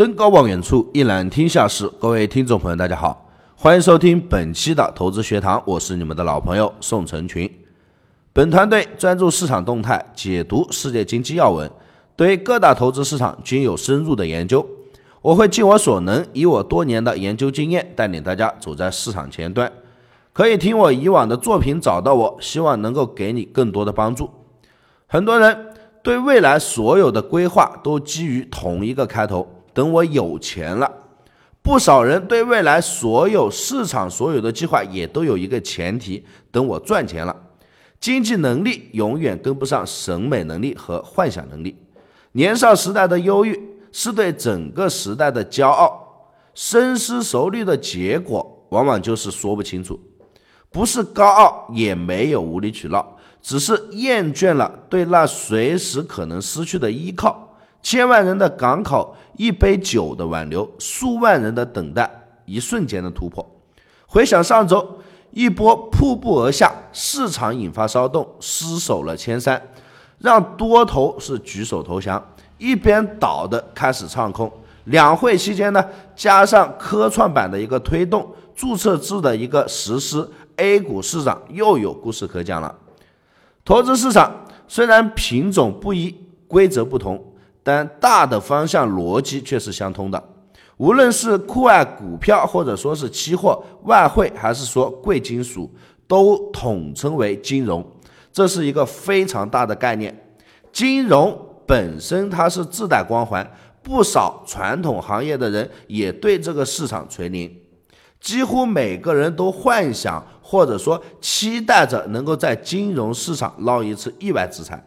登高望远处，一览天下事。各位听众朋友，大家好，欢迎收听本期的投资学堂，我是你们的老朋友宋成群。本团队专注市场动态，解读世界经济要闻，对各大投资市场均有深入的研究。我会尽我所能，以我多年的研究经验，带领大家走在市场前端。可以听我以往的作品找到我，希望能够给你更多的帮助。很多人对未来所有的规划都基于同一个开头。等我有钱了，不少人对未来所有市场所有的计划也都有一个前提：等我赚钱了。经济能力永远跟不上审美能力和幻想能力。年少时代的忧郁是对整个时代的骄傲，深思熟虑的结果往往就是说不清楚。不是高傲，也没有无理取闹，只是厌倦了对那随时可能失去的依靠。千万人的港口，一杯酒的挽留，数万人的等待，一瞬间的突破。回想上周，一波瀑布而下，市场引发骚动，失守了千三，让多头是举手投降，一边倒的开始唱空。两会期间呢，加上科创板的一个推动，注册制的一个实施，A 股市场又有故事可讲了。投资市场虽然品种不一，规则不同。但大的方向逻辑却是相通的，无论是酷爱股票，或者说是期货、外汇，还是说贵金属，都统称为金融。这是一个非常大的概念。金融本身它是自带光环，不少传统行业的人也对这个市场垂怜，几乎每个人都幻想或者说期待着能够在金融市场捞一次意外之财。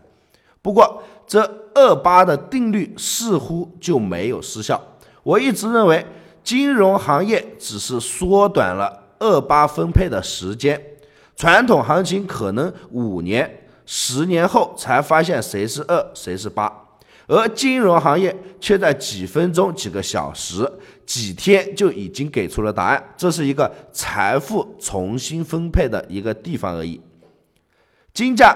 不过，这二八的定律似乎就没有失效。我一直认为，金融行业只是缩短了二八分配的时间。传统行情可能五年、十年后才发现谁是二，谁是八，而金融行业却在几分钟、几个小时、几天就已经给出了答案。这是一个财富重新分配的一个地方而已。金价。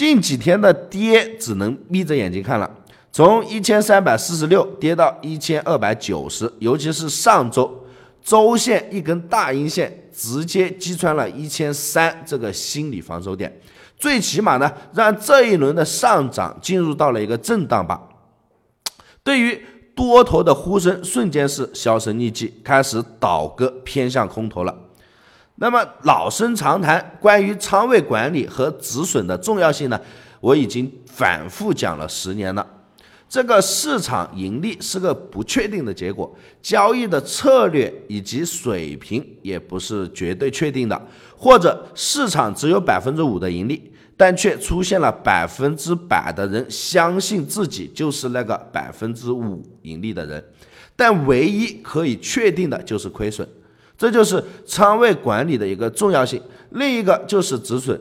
近几天的跌只能眯着眼睛看了，从一千三百四十六跌到一千二百九十，尤其是上周周线一根大阴线直接击穿了一千三这个心理防守点，最起码呢让这一轮的上涨进入到了一个震荡吧。对于多头的呼声瞬间是销声匿迹，开始倒戈偏向空头了。那么老生常谈，关于仓位管理和止损的重要性呢？我已经反复讲了十年了。这个市场盈利是个不确定的结果，交易的策略以及水平也不是绝对确定的。或者市场只有百分之五的盈利，但却出现了百分之百的人相信自己就是那个百分之五盈利的人，但唯一可以确定的就是亏损。这就是仓位管理的一个重要性，另一个就是止损。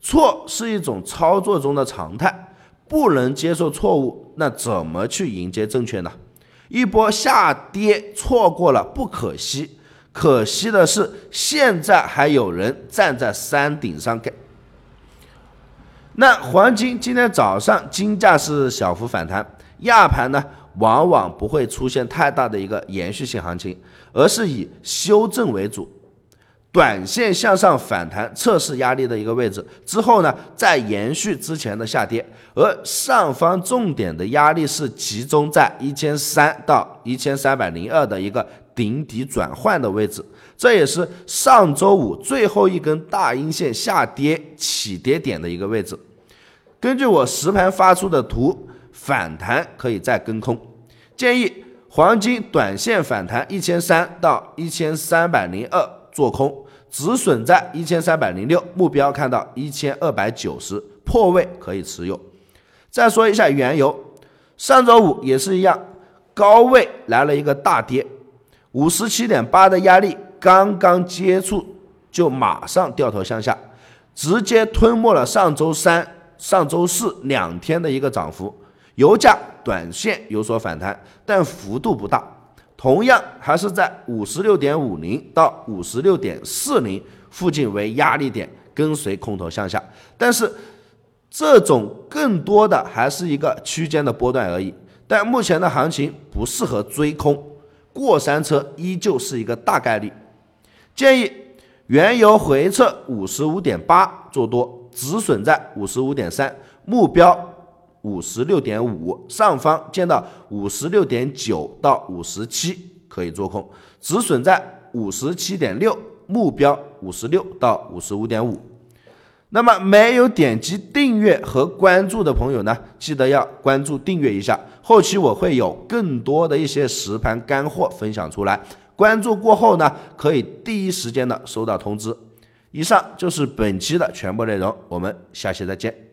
错是一种操作中的常态，不能接受错误，那怎么去迎接正确呢？一波下跌错过了不可惜，可惜的是现在还有人站在山顶上给。那黄金今天早上金价是小幅反弹，亚盘呢？往往不会出现太大的一个延续性行情，而是以修正为主，短线向上反弹测试压力的一个位置之后呢，再延续之前的下跌，而上方重点的压力是集中在一千三到一千三百零二的一个顶底转换的位置，这也是上周五最后一根大阴线下跌起跌点的一个位置。根据我实盘发出的图，反弹可以再跟空。建议黄金短线反弹一千三到一千三百零二做空，止损在一千三百零六，目标看到一千二百九十，破位可以持有。再说一下原油，上周五也是一样，高位来了一个大跌，五十七点八的压力刚刚接触就马上掉头向下，直接吞没了上周三、上周四两天的一个涨幅。油价短线有所反弹，但幅度不大，同样还是在五十六点五零到五十六点四零附近为压力点，跟随空头向下。但是这种更多的还是一个区间的波段而已，但目前的行情不适合追空，过山车依旧是一个大概率。建议原油回撤五十五点八做多，止损在五十五点三，目标五十六点五，上方见到五十六点九到五十七可以做空，止损在五十七点六，目标五十六到五十五点五。那么没有点击订阅和关注的朋友呢，记得要关注订阅一下。后期我会有更多的一些实盘干货分享出来，关注过后呢，可以第一时间的收到通知。以上就是本期的全部内容，我们下期再见。